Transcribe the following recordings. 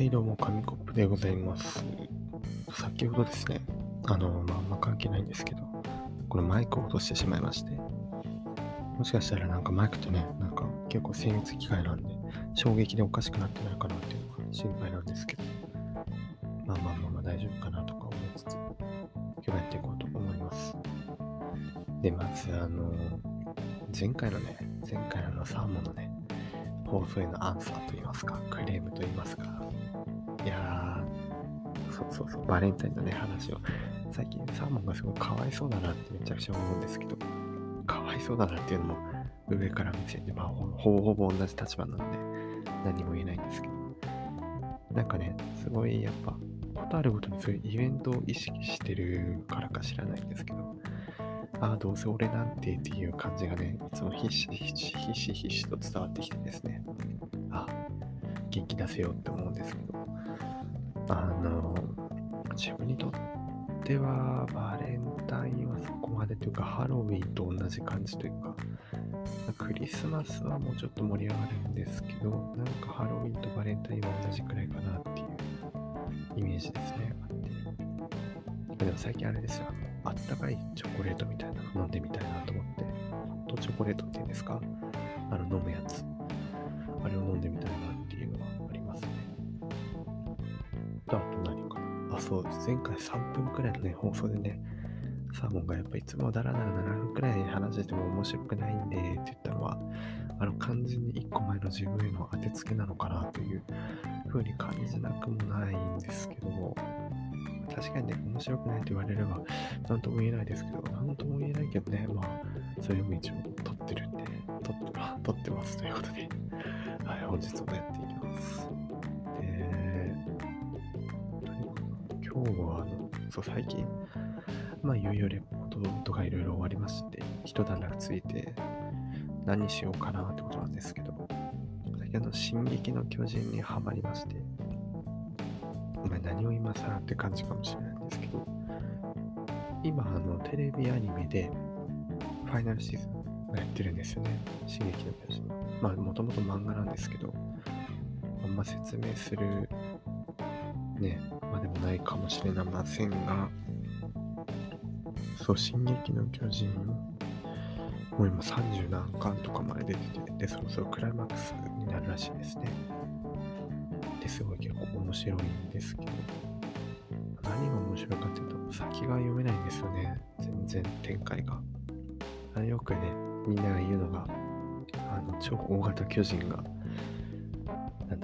はい、どうも、紙コップでございます。先ほどですね、あの、まあ、あんま関係ないんですけど、このマイクを落としてしまいまして、もしかしたらなんかマイクとね、なんか結構精密機械なんで、衝撃でおかしくなってないかなっていうのが心配なんですけど、まあまあまあまあ大丈夫かなとか思いつつ、今日やっていこうと思います。で、まずあの、前回のね、前回のサーモンのね、放送へのアンサーと言いますか、クレームと言いますか、いやー、そうそうそう、バレンタインのね、話を、最近サーモンがすごいかわいそうだなってめちゃくちゃ思うんですけど、かわいそうだなっていうのも上から見せて、まあ、ほぼほぼ同じ立場なので、何も言えないんですけど、なんかね、すごいやっぱ、ことあるごとにそういうイベントを意識してるからか知らないんですけど、ああ、どうせ俺なんてっていう感じがね、いつもひしひしひしひしと伝わってきてですね、あ元気出せよって思うんですけど、あの、自分にとってはバレンタインはそこまでというか、ハロウィンと同じ感じというか、クリスマスはもうちょっと盛り上がるんですけど、なんかハロウィンとバレンタインは同じくらいかなっていうイメージですね。あってでも最近あれですよ、あったかいチョコレートみたいなの飲んでみたいなと思って、ホットチョコレートっていうんですか？あの飲むやつ。あれを飲んでみたいなっとあと何かな。あ、そう、前回3分くらいのね、放送でね、サーモンがやっぱいつもダラダラ7分くらい話してても面白くないんでって言ったのは、あの完全に1個前の自分への当てつけなのかなという風に感じなくもないんですけども、確かにね、面白くないと言われれば、なんとも言えないですけど、なんとも言えないけどね、まあ、それも一応撮ってるんで、撮って撮ってますということで、はい、本日もやっていきます。今日は、あの、そう、最近、まあ、いよいよレポートとかいろいろ終わりまして、一段落ついて、何しようかなってことなんですけど、最近あの、進撃の巨人にハマりまして、まあ、何を今更って感じかもしれないんですけど、今、あの、テレビアニメで、ファイナルシーズンやってるんですよね。進撃の巨人。まあ、もともと漫画なんですけど、あんま説明する、ね、でもないかもしれませんが、そう、進撃の巨人、もう今30何巻とかまで出てて、で、そろそろクライマックスになるらしいですね。ですごい結構面白いんですけど、何が面白いかっていうと、先が読めないんですよね。全然展開が。あよくね、みんなが言うのが、あの、超大型巨人が、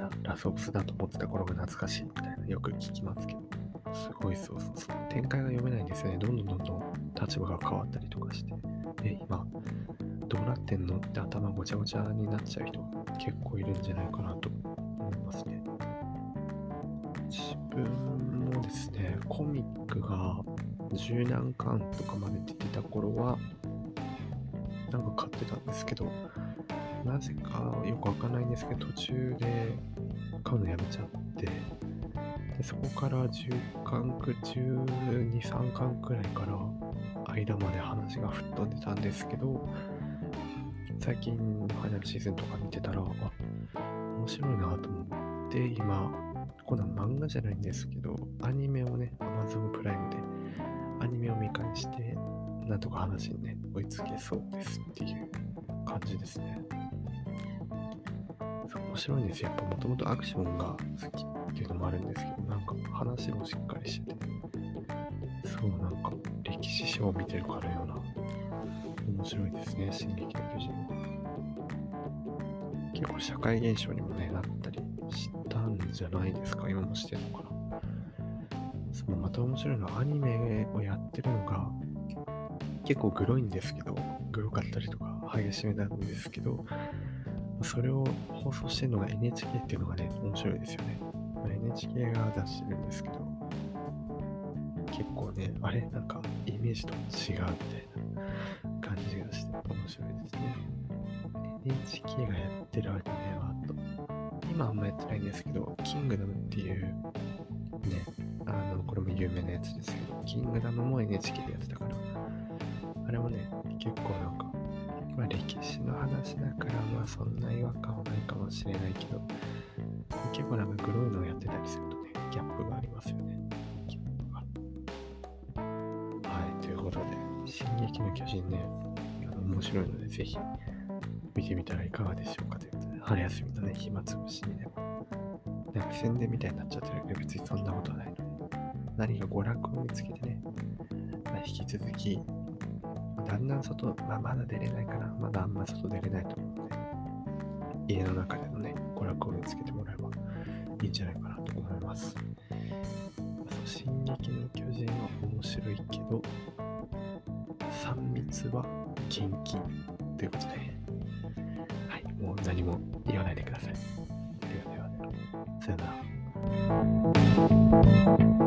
なんだ、ラスボスだと思ってた頃が懐かしいみたいな、よく聞きますけど、すごいそうそうそう。展開が読めないんですよね。どんどんどんどん立場が変わったりとかして。え、今、どうなってんのって頭ごちゃごちゃになっちゃう人が結構いるんじゃないかなと思いますね。自分もですね、コミックが十何巻とかまで出てた頃は、なんか買ってたんですけど、なぜかよくわかんないんですけど、途中で買うのやめちゃって、でそこから10巻く、12、3巻くらいから間まで話が吹っ飛んでたんですけど、最近ファイナルシーズンとか見てたら、あ、面白いなと思って、今、今度は漫画じゃないんですけど、アニメをね、Amazon プライムでアニメを見返して、なんとか話にね、追いつけそうですっていう感じですね。面白いんですよ。やっぱもともとアクションが好きっていうのもあるんですけど、なんか話もしっかりしてて、そうなんか歴史書を見てるかのような、面白いですね、進撃の巨人は。結構社会現象にもね、なったりしたんじゃないですか、今もしてるのかな。そのまた面白いのはアニメをやってるのが結構グロいんですけど、グロかったりとか激しめなんですけど、それを放送してるのが NHK っていうのがね、面白いですよね。ま NHK が出してるんですけど、結構ね、あれ？なんかイメージと違うみたいな感じがして面白いですね。NHK がやってるアニメは、と、今あんまやってないんですけど、キングダムっていう、ね、あの、これも有名なやつですけど、キングダムも NHK でやってたから、あれもね、結構なんか、まあ歴史の話だから、まあそんな違和感はないかもしれないけど、結構なんかグロいのをやってたりするとね、ギャップがありますよね。ギャップが。はい、ということで、進撃の巨人ね、あの面白いので、ぜひ見てみたらいかがでしょうかということで、春休みのね、暇つぶしにでも。なんか宣伝みたいになっちゃってるけど、別にそんなことないので、何か娯楽を見つけてね、まあ、引き続き、だんだん外、まあ、まだ出れないかな。まだあんま外出れないと思うので、家の中でのね、娯楽を見つけてもらえばいいんじゃないかなと思います。進撃の巨人は面白いけど、3密はキンキンということで、はい、もう何も言わないでください。ではではでは、さよなら。